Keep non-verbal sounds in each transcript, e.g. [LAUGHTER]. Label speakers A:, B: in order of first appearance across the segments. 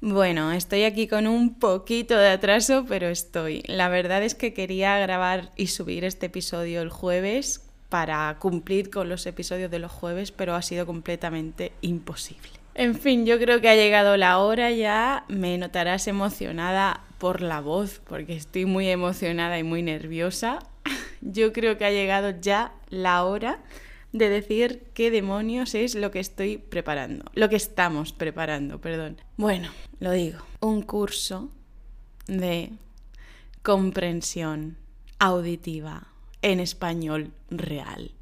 A: Bueno, estoy aquí con un poquito de atraso, pero estoy. La verdad es que quería grabar y subir este episodio el jueves para cumplir con los episodios de los jueves, pero ha sido completamente imposible. En fin, yo creo que ha llegado la hora ya. Me notarás emocionada por la voz, porque estoy muy emocionada y muy nerviosa. [LAUGHS] Yo creo que ha llegado ya la hora de decir qué demonios es lo que estoy preparando, lo que estamos preparando, perdón. Bueno, lo digo, un curso de comprensión auditiva en español real.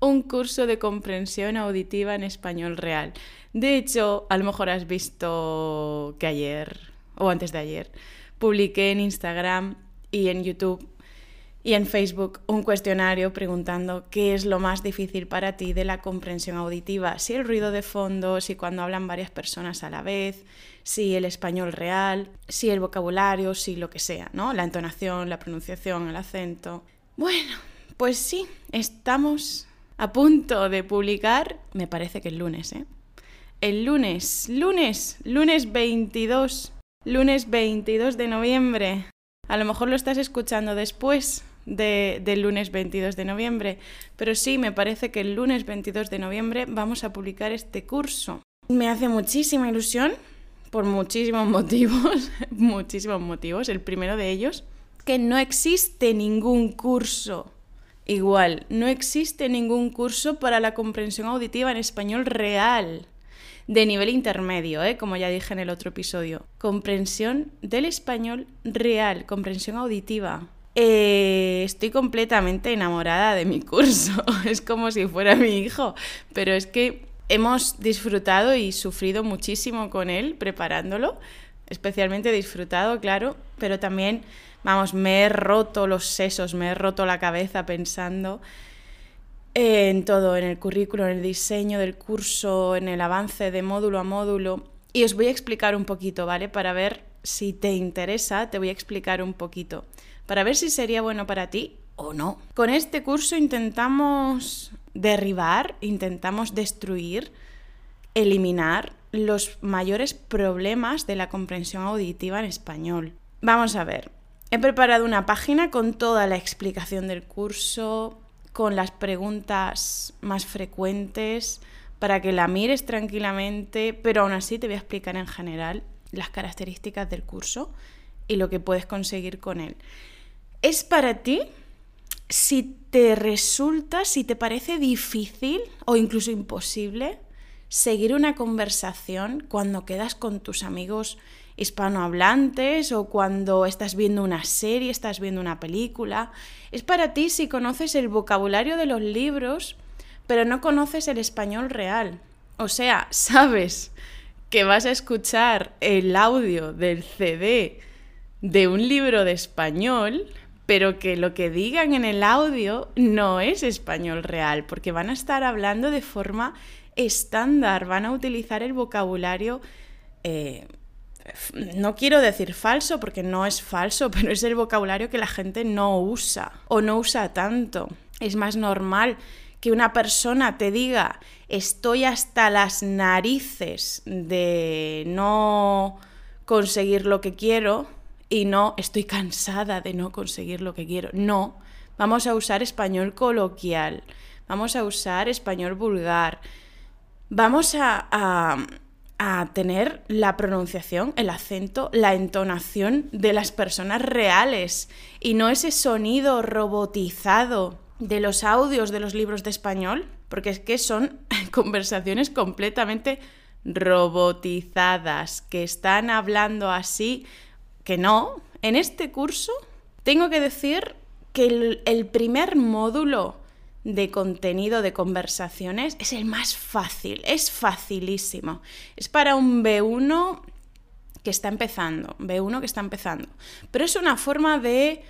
A: Un curso de comprensión auditiva en español real. De hecho, a lo mejor has visto que ayer, o antes de ayer, publiqué en Instagram y en YouTube y en Facebook un cuestionario preguntando qué es lo más difícil para ti de la comprensión auditiva, si el ruido de fondo, si cuando hablan varias personas a la vez, si el español real, si el vocabulario, si lo que sea, ¿no? La entonación, la pronunciación, el acento. Bueno, pues sí, estamos a punto de publicar, me parece que el lunes, ¿eh? El lunes, lunes, lunes 22, lunes 22 de noviembre. A lo mejor lo estás escuchando después, del lunes 22 de noviembre, pero sí, me parece que el lunes 22 de noviembre vamos a publicar este curso. Me hace muchísima ilusión por muchísimos [LAUGHS] motivos, muchísimos motivos. El primero de ellos, que no existe ningún curso igual, no existe ningún curso para la comprensión auditiva en español real de nivel intermedio, ¿eh? como ya dije en el otro episodio. Comprensión del español real, comprensión auditiva. Eh, estoy completamente enamorada de mi curso. [LAUGHS] Es como si fuera mi hijo. Pero es que hemos disfrutado y sufrido muchísimo con él preparándolo. Especialmente disfrutado, claro. Pero también, vamos, me he roto los sesos, me he roto la cabeza pensando en todo, en el currículo, en el diseño del curso, en el avance de módulo a módulo. Y os voy a explicar un poquito, ¿vale? Para ver si te interesa, te voy a explicar un poquito para ver si sería bueno para ti o no. Con este curso intentamos derribar, intentamos destruir, eliminar los mayores problemas de la comprensión auditiva en español. Vamos a ver, he preparado una página con toda la explicación del curso, con las preguntas más frecuentes, para que la mires tranquilamente, pero aún así te voy a explicar en general las características del curso y lo que puedes conseguir con él es para ti si te resulta, si te parece difícil o incluso imposible seguir una conversación cuando quedas con tus amigos hispanohablantes o cuando estás viendo una serie, estás viendo una película. Es para ti si conoces el vocabulario de los libros, pero no conoces el español real. O sea, [LAUGHS] sabes que vas a escuchar el audio del CD de un libro de español, pero que lo que digan en el audio no es español real, porque van a estar hablando de forma estándar, van a utilizar el vocabulario, eh, no quiero decir falso, porque no es falso, [LAUGHS] pero es el vocabulario que la gente no usa o no usa tanto. Es más normal que una persona te diga estoy hasta las narices de no conseguir lo que quiero, y no estoy cansada de no conseguir lo que quiero. No, vamos a usar español coloquial, vamos a usar español vulgar, vamos a, a, tener la pronunciación, el acento, la entonación de las personas reales y no ese sonido robotizado de los audios de los libros de español, porque es que son [LAUGHS] conversaciones completamente robotizadas, que están hablando así que no. En este curso tengo que decir que el, primer módulo de contenido de conversaciones es el más fácil, es facilísimo. Es para un B1 que está empezando, B1 que está empezando. Pero es una forma de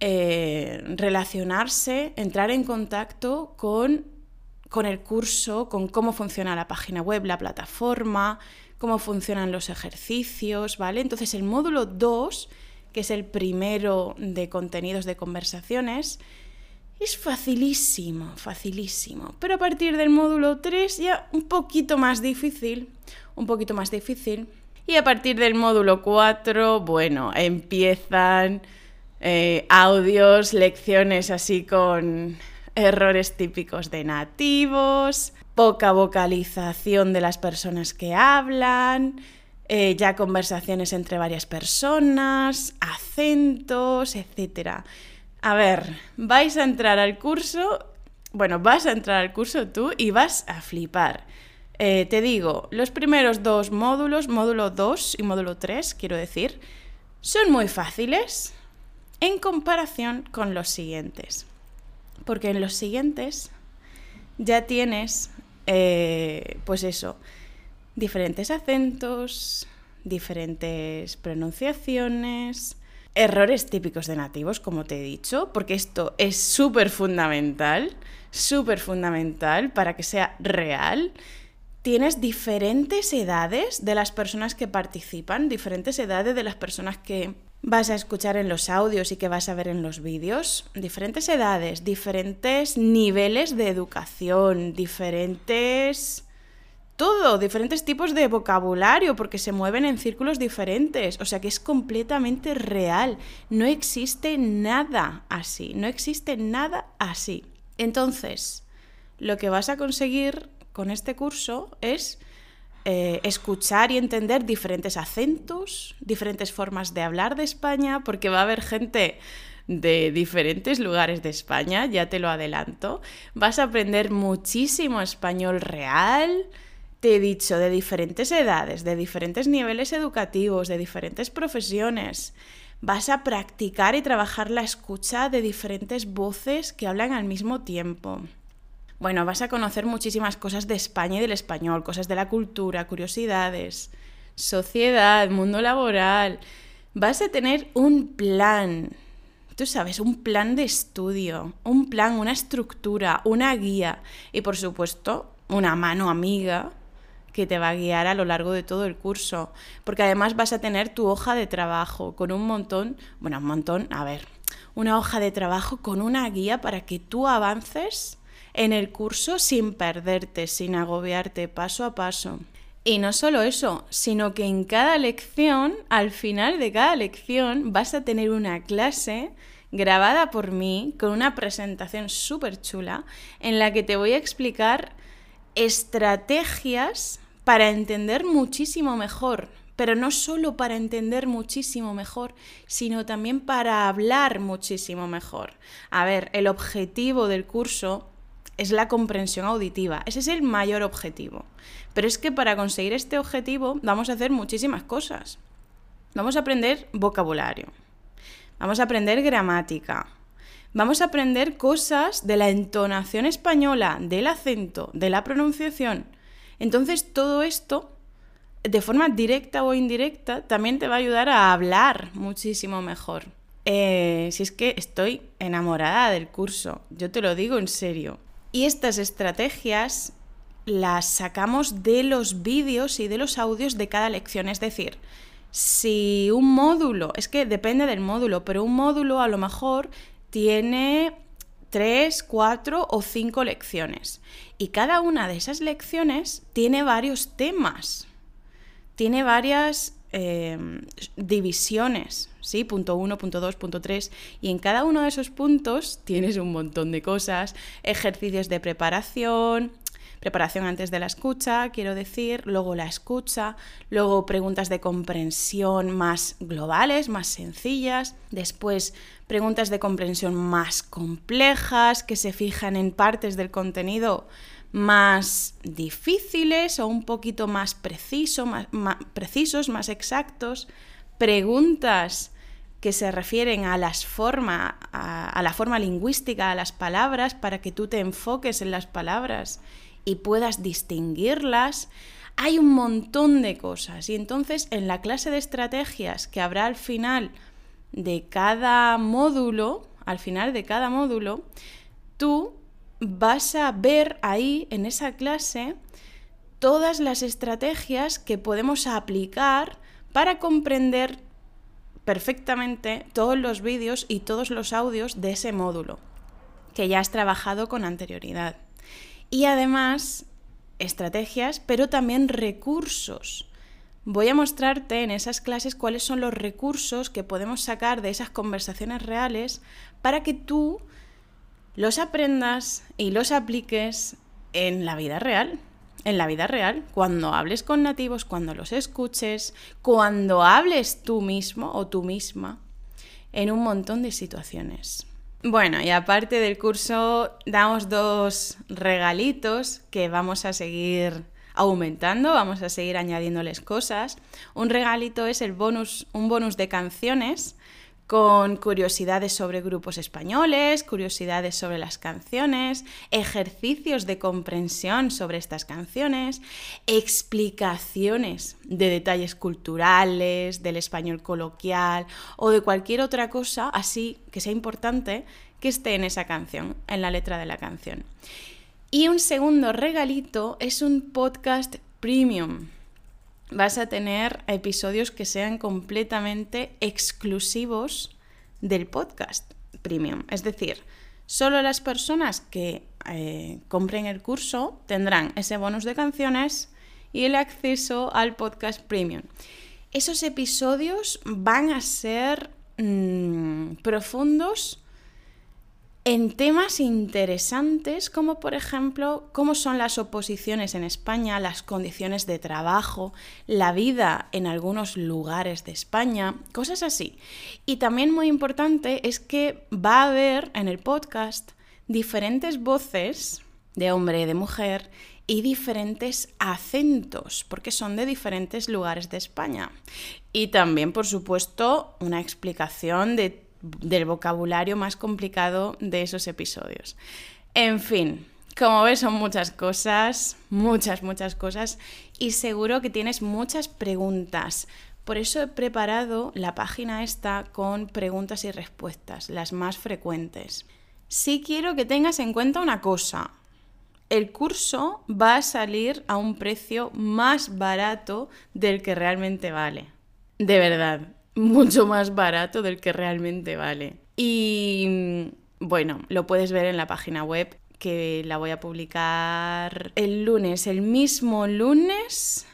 A: eh, relacionarse, entrar en contacto con, con el curso, con cómo funciona la página web, la plataforma, cómo funcionan los ejercicios, ¿vale? Entonces el módulo 2, que es el primero de contenidos de conversaciones, es facilísimo, facilísimo. Pero a partir del módulo 3 ya un poquito más difícil, un poquito más difícil. Y a partir del módulo 4, bueno, empiezan eh, audios, lecciones así con errores típicos de nativos, poca vocalización de las personas que hablan, eh, ya conversaciones entre varias personas, acentos, etc. A ver, vais a entrar al curso, bueno, vas a entrar al curso tú y vas a flipar. Eh, te digo, los primeros dos módulos, módulo 2 y módulo 3, quiero decir, son muy fáciles en comparación con los siguientes. Porque en los siguientes ya tienes, eh, pues eso, diferentes acentos, diferentes pronunciaciones, errores típicos de nativos, como te he dicho, porque esto es súper fundamental, súper fundamental para que sea real. Tienes diferentes edades de las personas que participan, diferentes edades de las personas que vas a escuchar en los audios y que vas a ver en los vídeos, diferentes edades, diferentes niveles de educación, diferentes... Todo, diferentes tipos de vocabulario, porque se mueven en círculos diferentes. O sea que es completamente real. No existe nada así. No existe nada así. Entonces, lo que vas a conseguir con este curso es eh, escuchar y entender diferentes acentos, diferentes formas de hablar de España, porque va a haber gente de diferentes lugares de España, ya te lo adelanto. Vas a aprender muchísimo español real, te he dicho, de diferentes edades, de diferentes niveles educativos, de diferentes profesiones. Vas a practicar y trabajar la escucha de diferentes voces que hablan al mismo tiempo. Bueno, vas a conocer muchísimas cosas de España y del español, cosas de la cultura, curiosidades, sociedad, mundo laboral. Vas a tener un plan, tú sabes, un plan de estudio, un plan, una estructura, una guía y por supuesto una mano amiga que te va a guiar a lo largo de todo el curso, porque además vas a tener tu hoja de trabajo con un montón, bueno, un montón, a ver, una hoja de trabajo con una guía para que tú avances en el curso sin perderte, sin agobiarte, paso a paso. Y no solo eso, sino que en cada lección, al final de cada lección, vas a tener una clase grabada por mí con una presentación súper chula en la que te voy a explicar estrategias para entender muchísimo mejor, pero no solo para entender muchísimo mejor, sino también para hablar muchísimo mejor. A ver, el objetivo del curso es la comprensión auditiva. Ese es el mayor objetivo. Pero es que para conseguir este objetivo vamos a hacer muchísimas cosas. Vamos a aprender vocabulario. Vamos a aprender gramática. Vamos a aprender cosas de la entonación española, del acento, de la pronunciación. Entonces todo esto, de forma directa o indirecta, también te va a ayudar a hablar muchísimo mejor. Eh, si es que estoy enamorada del curso, yo te lo digo en serio. Y estas estrategias las sacamos de los vídeos y de los audios de cada lección. Es decir, si un módulo, es que depende del módulo, pero un módulo a lo mejor tiene tres, cuatro o cinco lecciones. Y cada una de esas lecciones tiene varios temas, tiene varias Em, divisiones, ¿sí? Punto 1, punto 2, punto 3. Y en cada uno de esos puntos tienes un montón de cosas, ejercicios de preparación, preparación antes de la escucha, quiero decir, luego la escucha, luego preguntas de comprensión más globales, más sencillas, después preguntas de comprensión más complejas que se fijan en partes del contenido más difíciles o un poquito más, preciso, más, precisos, más exactos, preguntas que se refieren a, las forma, a, la forma lingüística, a las palabras, para que tú te enfoques en las palabras y puedas distinguirlas. Hay un montón de cosas y entonces en la clase de estrategias que habrá al final de cada módulo, al final de cada módulo, tú vas a ver ahí en esa clase todas las estrategias que podemos aplicar para comprender perfectamente todos los vídeos y todos los audios de ese módulo que ya has trabajado con anterioridad. Y además, estrategias, pero también recursos voy a mostrarte en esas clases cuáles son los recursos que podemos sacar de esas conversaciones reales para que tú los aprendas y los apliques en la vida real. En la vida real, cuando hables con nativos, cuando los escuches, cuando hables tú mismo o tú misma en un montón de situaciones. Bueno, y aparte del curso, damos dos regalitos que vamos a seguir aumentando, vamos a seguir añadiéndoles cosas. Un regalito es el bonus, un bonus de canciones con curiosidades sobre grupos españoles, curiosidades sobre las canciones, ejercicios de comprensión sobre estas canciones, explicaciones de detalles culturales, del español coloquial o de cualquier otra cosa así que sea importante que esté en esa canción, en la letra de la canción. Y un segundo regalito es un podcast premium vas a tener episodios que sean completamente exclusivos del podcast premium. Es decir, solo las personas que eh, compren el curso tendrán ese bonus de canciones y el acceso al podcast premium. Esos episodios van a ser mm, profundos en temas interesantes como por ejemplo cómo son las oposiciones en España, las condiciones de trabajo, la vida en algunos lugares de España, cosas así. Y también muy importante es que va a haber en el podcast diferentes voces de hombre y de mujer y diferentes acentos, porque son de diferentes lugares de España. Y también, por supuesto, una explicación de del vocabulario más complicado de esos episodios. En fin, como ves son muchas cosas, muchas, muchas cosas y seguro que tienes muchas preguntas. Por eso he preparado la página esta con preguntas y respuestas, las más frecuentes. Sí quiero que tengas en cuenta una cosa. El curso va a salir a un precio más barato del que realmente vale. De verdad, mucho más barato del que realmente vale. Y bueno, lo puedes ver en la página web que la voy a publicar el lunes, el mismo lunes,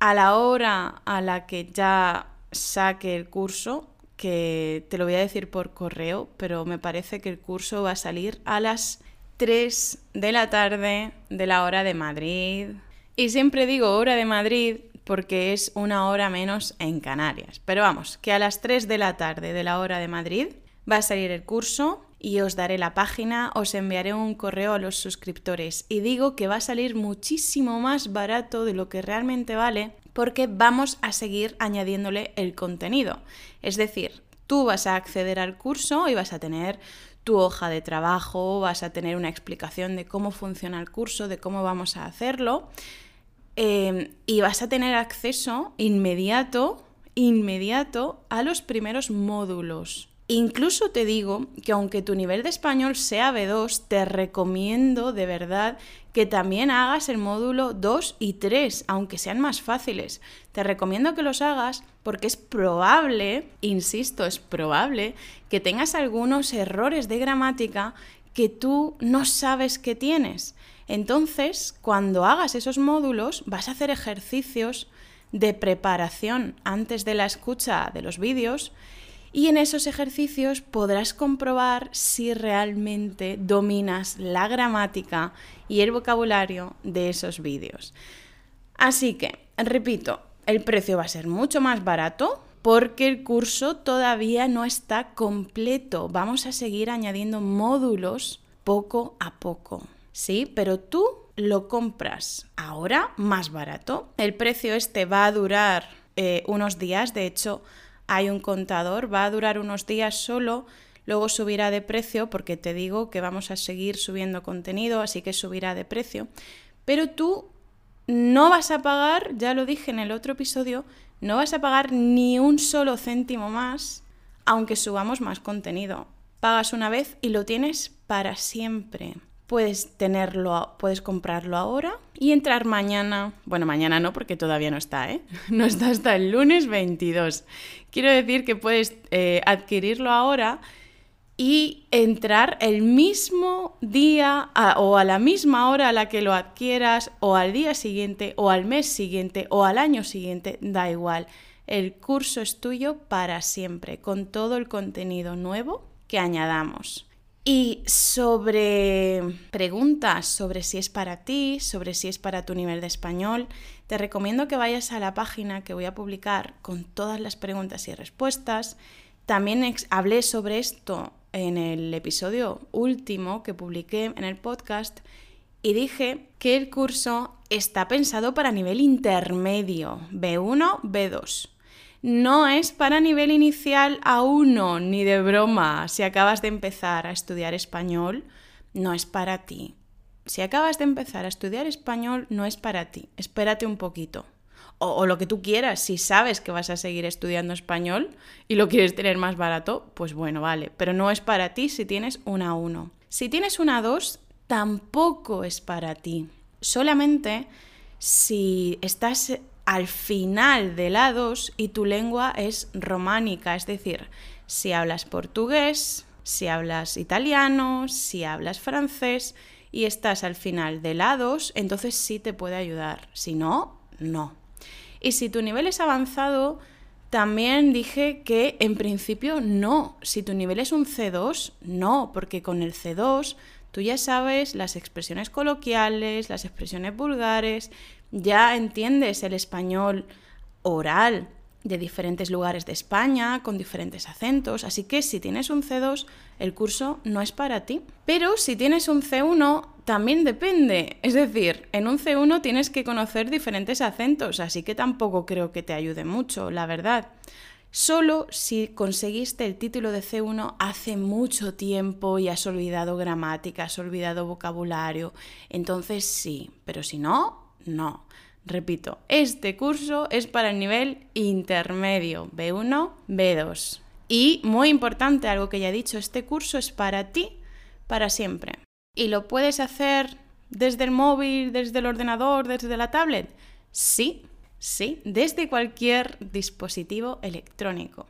A: a la hora a la que ya saque el curso, que te lo voy a decir por correo, pero me parece que el curso va a salir a las 3 de la tarde de la hora de Madrid. Y siempre digo hora de Madrid porque es una hora menos en Canarias. Pero vamos, que a las 3 de la tarde de la hora de Madrid va a salir el curso y os daré la página, os enviaré un correo a los suscriptores y digo que va a salir muchísimo más barato de lo que realmente vale porque vamos a seguir añadiéndole el contenido. Es decir, tú vas a acceder al curso y vas a tener tu hoja de trabajo, vas a tener una explicación de cómo funciona el curso, de cómo vamos a hacerlo Em, y vas a tener acceso inmediato, inmediato a los primeros módulos. Incluso te digo que aunque tu nivel de español sea B2, te recomiendo de verdad que también hagas el módulo 2 y 3, aunque sean más fáciles. Te recomiendo que los hagas porque es probable, insisto, es probable que tengas algunos errores de gramática que tú no sabes que tienes. Entonces, cuando hagas esos módulos, vas a hacer ejercicios de preparación antes de la escucha de los vídeos y en esos ejercicios podrás comprobar si realmente dominas la gramática y el vocabulario de esos vídeos. Así que, repito, el precio va a ser mucho más barato porque el curso todavía no está completo. Vamos a seguir añadiendo módulos poco a poco. ¿Sí? Pero tú lo compras ahora más barato. El precio este va a durar eh, unos días, de hecho hay un contador, va a durar unos días solo, luego subirá de precio porque te digo que vamos a seguir subiendo contenido, así que subirá de precio. Pero tú no vas a pagar, ya lo dije en el otro episodio, no vas a pagar ni un solo céntimo más aunque subamos más contenido. Pagas una vez y lo tienes para siempre. Puedes tenerlo, puedes comprarlo ahora y entrar mañana. Bueno, mañana no, porque todavía no está, ¿eh? [LAUGHS] No está hasta el lunes 22. Quiero decir que puedes eh, adquirirlo ahora y entrar el mismo día o a la misma hora a la que lo adquieras o al día siguiente o al mes siguiente o al año siguiente, da igual. El curso es tuyo para siempre, con todo el contenido nuevo que añadamos. Y sobre preguntas sobre si es para ti, sobre si es para tu nivel de español, te recomiendo que vayas a la página que voy a publicar con todas las preguntas y respuestas. También hablé sobre esto en el episodio último que publiqué en el podcast y dije que el curso está pensado para nivel intermedio, B1, B2. No es para nivel inicial A1, ni de broma. Si acabas de empezar a estudiar español, no es para ti. Si acabas de empezar a estudiar español, no es para ti. Espérate un poquito. O, lo que tú quieras, si sabes que vas a seguir estudiando español y lo quieres tener más barato, pues bueno, vale. Pero no es para ti si tienes una A1. Si tienes una A2, tampoco es para ti. Solamente si estás al final de la 2 y tu lengua es románica, es decir, si hablas portugués, si hablas italiano, si hablas francés y estás al final de la 2, entonces sí te puede ayudar. Si no, no. Y si tu nivel es avanzado, también dije que en principio no. Si tu nivel es un C2, no, porque con el C2 tú ya sabes las expresiones coloquiales, las expresiones vulgares, ya entiendes el español oral de diferentes lugares de España, con diferentes acentos, así que si tienes un C2, el curso no es para ti. Pero si tienes un C1, también depende. Es decir, en un C1 tienes que conocer diferentes acentos, así que tampoco creo que te ayude mucho, la verdad. Solo si conseguiste el título de C1 hace mucho tiempo y has olvidado gramática, has olvidado vocabulario, entonces sí, pero si no, no. Repito, este curso es para el nivel intermedio, B1, B2. Y muy importante, algo que ya he dicho, este curso es para ti, para siempre. ¿Y lo puedes hacer desde el móvil, desde el ordenador, desde la tablet? Sí, sí, desde cualquier dispositivo electrónico.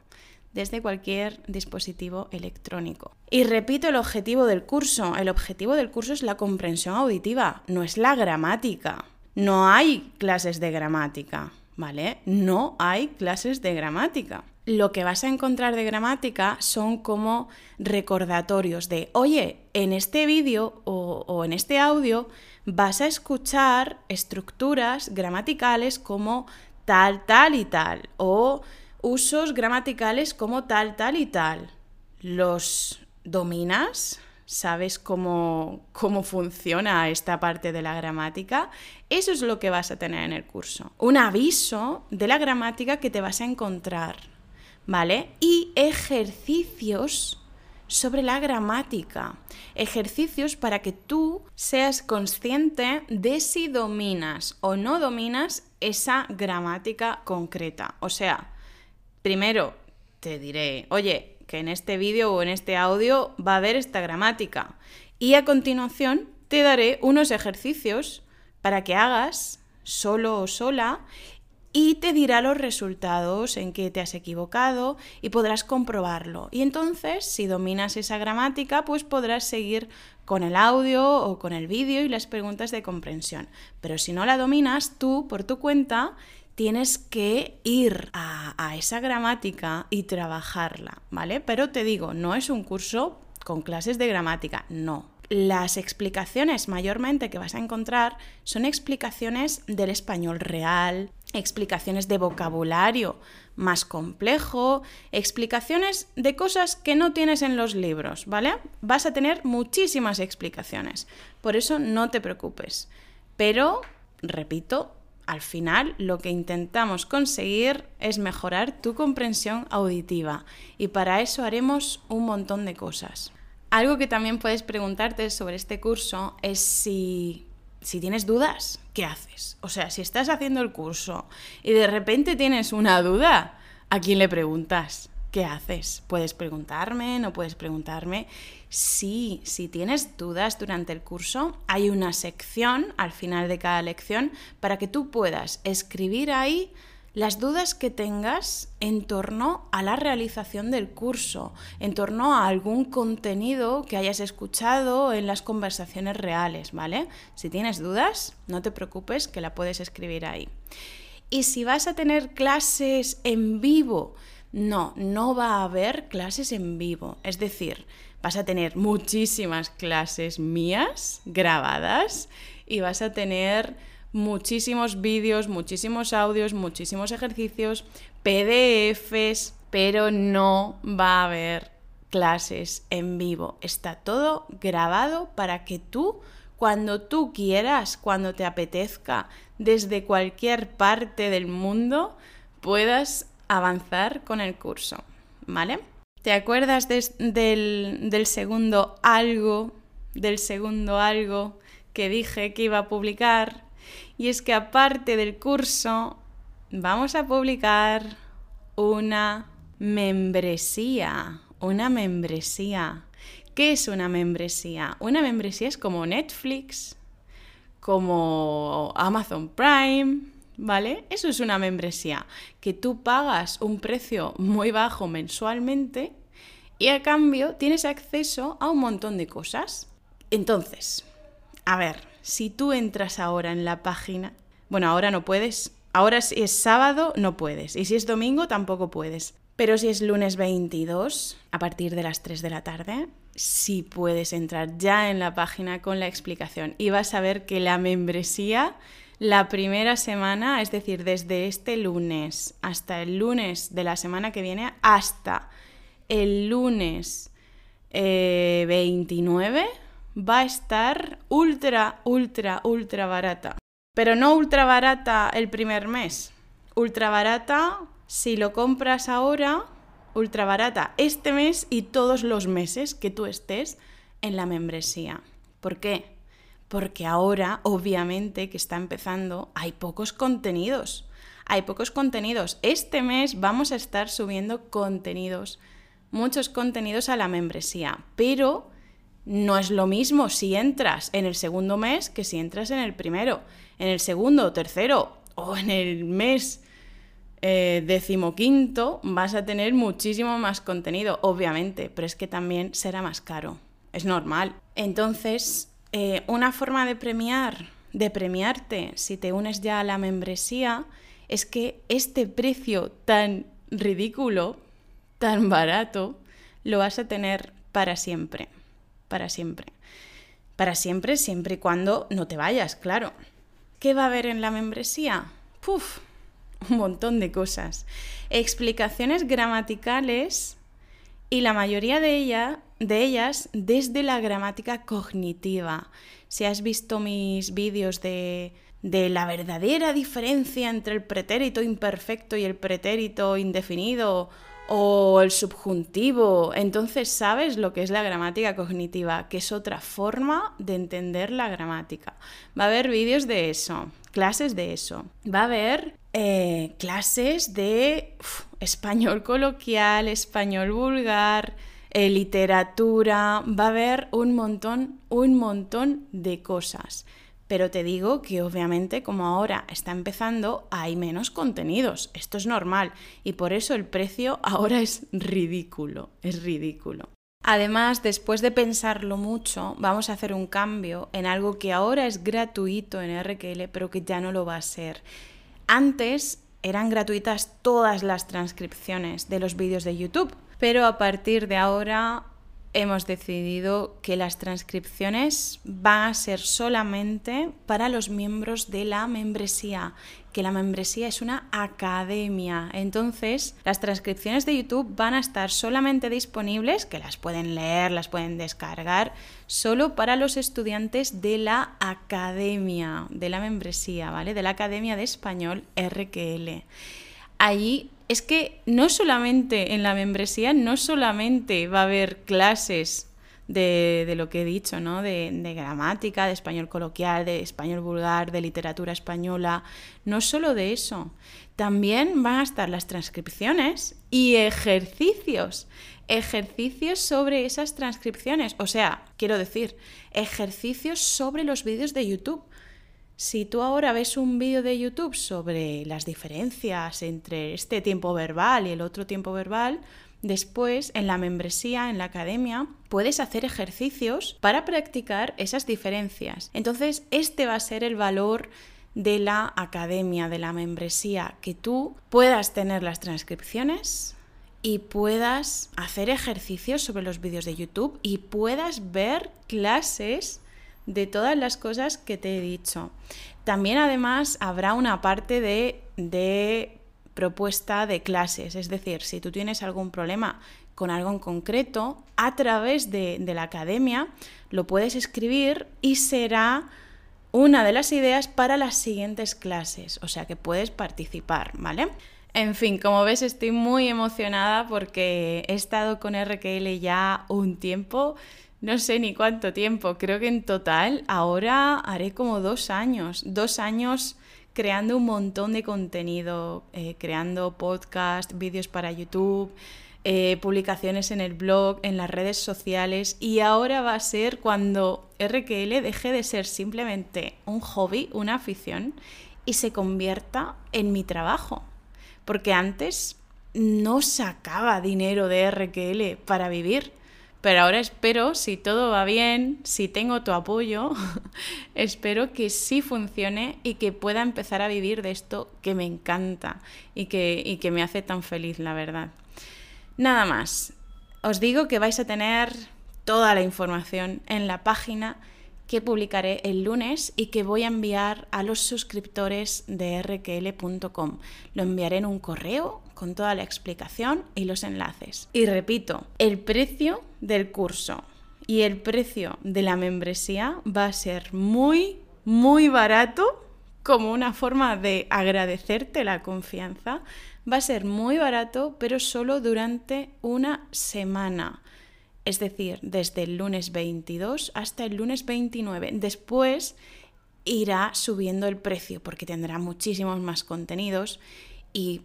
A: Desde cualquier dispositivo electrónico. Y repito el objetivo del curso. El objetivo del curso es la comprensión auditiva, no es la gramática. No hay clases de gramática, ¿vale? No hay clases de gramática. Lo que vas a encontrar de gramática son como recordatorios de, oye, en este vídeo o, en este audio vas a escuchar estructuras gramaticales como tal, tal y tal, o usos gramaticales como tal, tal y tal. ¿Los dominas? Sabes cómo, cómo funciona esta parte de la gramática, eso es lo que vas a tener en el curso. Un aviso de la gramática que te vas a encontrar, ¿vale? Y ejercicios sobre la gramática. Ejercicios para que tú seas consciente de si dominas o no dominas esa gramática concreta. O sea, primero te diré, oye, que en este vídeo o en este audio va a haber esta gramática. Y a continuación te daré unos ejercicios para que hagas solo o sola y te dirá los resultados en que te has equivocado y podrás comprobarlo. Y entonces, si dominas esa gramática, pues podrás seguir con el audio o con el vídeo y las preguntas de comprensión. Pero si no la dominas, tú por tu cuenta tienes que ir a, esa gramática y trabajarla, ¿vale? Pero te digo, no es un curso con clases de gramática, no. Las explicaciones mayormente que vas a encontrar son explicaciones del español real, explicaciones de vocabulario más complejo, explicaciones de cosas que no tienes en los libros, ¿vale? Vas a tener muchísimas explicaciones, por eso no te preocupes. Pero, repito, al final lo que intentamos conseguir es mejorar tu comprensión auditiva y para eso haremos un montón de cosas. Algo que también puedes preguntarte sobre este curso es si, si tienes dudas, ¿qué haces? O sea, si estás haciendo el curso y de repente tienes una duda, ¿a quién le preguntas? ¿Qué haces? ¿Puedes preguntarme? ¿No puedes preguntarme? Sí, si tienes dudas durante el curso, hay una sección al final de cada lección para que tú puedas escribir ahí las dudas que tengas en torno a la realización del curso, en torno a algún contenido que hayas escuchado en las conversaciones reales, ¿vale? Si tienes dudas, no te preocupes que la puedes escribir ahí. Y si vas a tener clases en vivo, no, no va a haber clases en vivo. Es decir, vas a tener muchísimas clases mías grabadas y vas a tener muchísimos vídeos, muchísimos audios, muchísimos ejercicios, PDFs, pero no va a haber clases en vivo. Está todo grabado para que tú, cuando tú quieras, cuando te apetezca, desde cualquier parte del mundo, puedas avanzar con el curso. ¿Vale? ¿Te acuerdas del, del segundo algo? Del segundo algo que dije que iba a publicar y es que aparte del curso, vamos a publicar una membresía. Una membresía. ¿Qué es una membresía? Una membresía es como Netflix, como Amazon Prime, ¿vale? Eso es una membresía, que tú pagas un precio muy bajo mensualmente y a cambio tienes acceso a un montón de cosas. Entonces, a ver, si tú entras ahora en la página, bueno, ahora no puedes, ahora si es sábado no puedes, y si es domingo tampoco puedes, pero si es lunes 22, a partir de las 3 de la tarde, sí puedes entrar ya en la página con la explicación y vas a ver que la membresía, la primera semana, es decir, desde este lunes hasta el lunes de la semana que viene, hasta el lunes 29, eh, va a estar ultra, ultra, ultra barata. Pero no ultra barata el primer mes. Ultra barata si lo compras ahora, ultra barata este mes y todos los meses que tú estés en la membresía. ¿Por qué? Porque ahora, obviamente, que está empezando, hay pocos contenidos. Hay pocos contenidos. Este mes vamos a estar subiendo contenidos, muchos contenidos a la membresía, pero no es lo mismo si entras en el segundo mes que si entras en el primero, en el segundo, tercero o en el mes eh, decimoquinto vas a tener muchísimo más contenido, obviamente, pero es que también será más caro. Es normal. Entonces, eh, una forma de premiar, de premiarte si te unes ya a la membresía, es que este precio tan ridículo, tan barato, lo vas a tener para siempre para siempre. Para siempre, siempre y cuando no te vayas, claro. ¿Qué va a haber en la membresía? Puf, un montón de cosas. Explicaciones gramaticales y la mayoría de, ella, de ellas desde la gramática cognitiva. Si has visto mis vídeos de, de la verdadera diferencia entre el pretérito imperfecto y el pretérito indefinido o el subjuntivo. Entonces sabes lo que es la gramática cognitiva, que es otra forma de entender la gramática. Va a haber vídeos de eso, clases de eso. Va a haber eh, clases de español coloquial, español vulgar, eh, literatura. Va a haber un montón, un montón de cosas. Pero te digo que obviamente como ahora está empezando hay menos contenidos, esto es normal y por eso el precio ahora es ridículo, es ridículo. Además, después de pensarlo mucho, vamos a hacer un cambio en algo que ahora es gratuito en RQL, pero que ya no lo va a ser. Antes eran gratuitas todas las transcripciones de los vídeos de YouTube, pero a partir de ahora hemos decidido que las transcripciones van a ser solamente para los miembros de la membresía, que la membresía es una academia. Entonces, las transcripciones de YouTube van a estar solamente disponibles, que las pueden leer, las pueden descargar, solo para los estudiantes de la academia, de la membresía, ¿vale? De la Academia de Español RQL. Allí es que no solamente en la membresía, no solamente va a haber clases de, lo que he dicho, ¿no? De, de, gramática, de español coloquial, de español vulgar, de literatura española, no solo de eso, también van a estar las transcripciones y ejercicios, ejercicios sobre esas transcripciones, o sea, quiero decir, ejercicios sobre los vídeos de YouTube Si tú ahora ves un vídeo de YouTube sobre las diferencias entre este tiempo verbal y el otro tiempo verbal, después en la membresía, en la academia, puedes hacer ejercicios para practicar esas diferencias. Entonces, este va a ser el valor de la academia, de la membresía, que tú puedas tener las transcripciones y puedas hacer ejercicios sobre los vídeos de YouTube y puedas ver clases de todas las cosas que te he dicho. También además habrá una parte de, propuesta de clases, es decir, si tú tienes algún problema con algo en concreto, a través de, de, la academia lo puedes escribir y será una de las ideas para las siguientes clases, o sea que puedes participar, ¿vale? En fin, como ves estoy muy emocionada porque he estado con RQL ya un tiempo, no sé ni cuánto tiempo, creo que en total ahora haré como dos años, dos años creando un montón de contenido, eh, creando podcast, vídeos para YouTube, eh, publicaciones en el blog, en las redes sociales y ahora va a ser cuando RQL deje de ser simplemente un hobby, una afición y se convierta en mi trabajo. Porque antes no sacaba dinero de RQL para vivir pero ahora espero, si todo va bien, si tengo tu apoyo, [LAUGHS] espero que sí funcione y que pueda empezar a vivir de esto que me encanta y que, y que me hace tan feliz, la verdad. Nada más. Os digo que vais a tener toda la información en la página que publicaré el lunes y que voy a enviar a los suscriptores de rql.com. Lo enviaré en un correo con toda la explicación y los enlaces. Y repito, el precio del curso y el precio de la membresía va a ser muy, muy barato como una forma de agradecerte la confianza. Va a ser muy barato, pero solo durante una semana es decir, desde el lunes 22 hasta el lunes 29. Después irá subiendo el precio porque tendrá muchísimos más contenidos y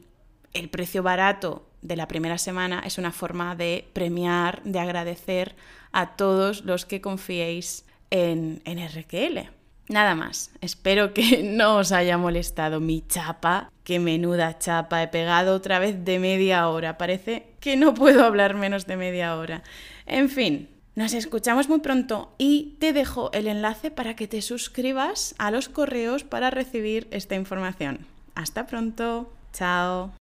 A: el precio barato de la primera semana es una forma de premiar, de agradecer a todos los que confiéis en, en RQL. Nada más, espero que [LAUGHS] no os haya molestado mi chapa, qué menuda chapa he pegado otra vez de media hora, parece que no puedo hablar menos de media hora. En fin, nos escuchamos muy pronto y te dejo el enlace para que te suscribas a los correos para recibir esta información. Hasta pronto, chao.